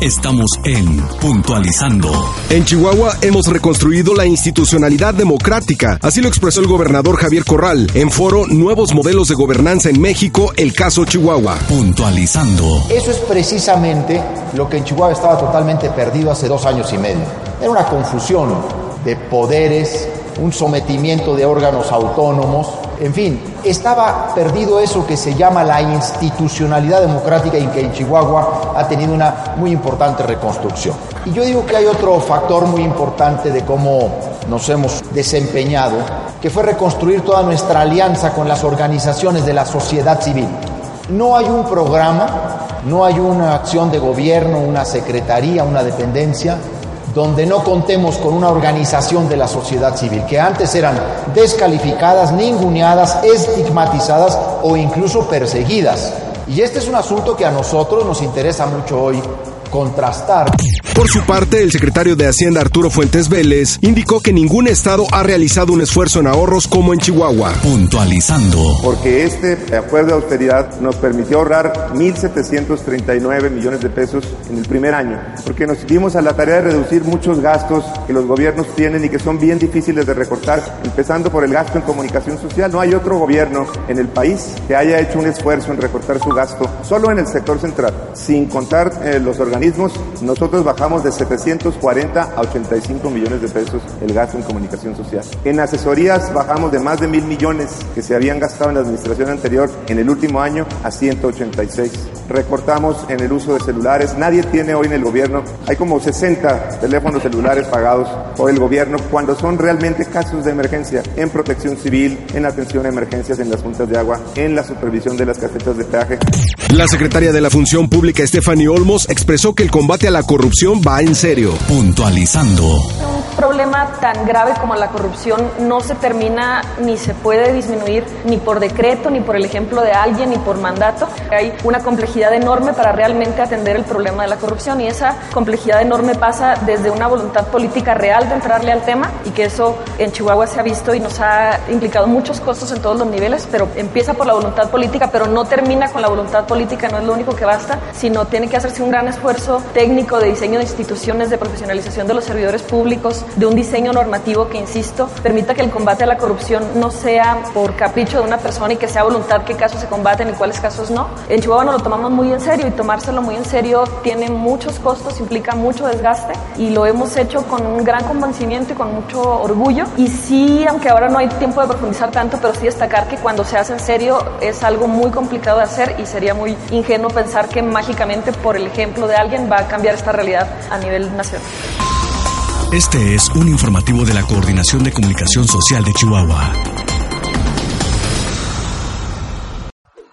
Estamos en Puntualizando. En Chihuahua hemos reconstruido la institucionalidad democrática, así lo expresó el gobernador Javier Corral en foro Nuevos Modelos de Gobernanza en México, el caso Chihuahua. Puntualizando. Eso es precisamente lo que en Chihuahua estaba totalmente perdido hace dos años y medio. Era una confusión de poderes, un sometimiento de órganos autónomos, en fin, estaba perdido eso que se llama la institucionalidad democrática y que en Chihuahua ha tenido una muy importante reconstrucción. Y yo digo que hay otro factor muy importante de cómo nos hemos desempeñado, que fue reconstruir toda nuestra alianza con las organizaciones de la sociedad civil. No hay un programa, no hay una acción de gobierno, una secretaría, una dependencia donde no contemos con una organización de la sociedad civil, que antes eran descalificadas, ninguneadas, estigmatizadas o incluso perseguidas. Y este es un asunto que a nosotros nos interesa mucho hoy contrastar. Por su parte, el secretario de Hacienda Arturo Fuentes Vélez indicó que ningún estado ha realizado un esfuerzo en ahorros como en Chihuahua. Puntualizando. Porque este acuerdo de austeridad nos permitió ahorrar 1.739 millones de pesos en el primer año. Porque nos dimos a la tarea de reducir muchos gastos que los gobiernos tienen y que son bien difíciles de recortar, empezando por el gasto en comunicación social. No hay otro gobierno en el país que haya hecho un esfuerzo en recortar su gasto, solo en el sector central, sin contar eh, los organismos. Nosotros bajamos de 740 a 85 millones de pesos el gasto en comunicación social. En asesorías bajamos de más de mil millones que se habían gastado en la administración anterior en el último año a 186. Recortamos en el uso de celulares. Nadie tiene hoy en el gobierno, hay como 60 teléfonos celulares pagados por el gobierno cuando son realmente casos de emergencia en protección civil, en atención a emergencias en las juntas de agua, en la supervisión de las casetas de peaje. La secretaria de la Función Pública, Stephanie Olmos, expresó que el combate a la corrupción va en serio. Puntualizando. Problema tan grave como la corrupción no se termina ni se puede disminuir ni por decreto, ni por el ejemplo de alguien, ni por mandato. Hay una complejidad enorme para realmente atender el problema de la corrupción y esa complejidad enorme pasa desde una voluntad política real de entrarle al tema y que eso en Chihuahua se ha visto y nos ha implicado muchos costos en todos los niveles, pero empieza por la voluntad política, pero no termina con la voluntad política, no es lo único que basta, sino tiene que hacerse un gran esfuerzo técnico de diseño de instituciones, de profesionalización de los servidores públicos, de un diseño normativo que, insisto, permita que el combate a la corrupción no sea por capricho de una persona y que sea voluntad qué casos se combaten y cuáles casos no. En Chihuahua nos lo tomamos muy en serio y tomárselo muy en serio tiene muchos costos, implica mucho desgaste y lo hemos hecho con un gran convencimiento y con mucho orgullo. Y sí, aunque ahora no hay tiempo de profundizar tanto, pero sí destacar que cuando se hace en serio es algo muy complicado de hacer y sería muy ingenuo pensar que mágicamente por el ejemplo de alguien va a cambiar esta realidad a nivel nacional. Este es un informativo de la Coordinación de Comunicación Social de Chihuahua.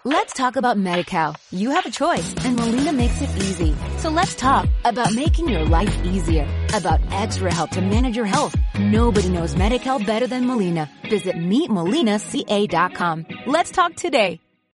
Let's talk about MediCal. You have a choice and Molina makes it easy. So let's talk about making your life easier, about extra help to manage your health. Nobody knows MediCal better than Molina. Visit meetmolinaca.com. Let's talk today.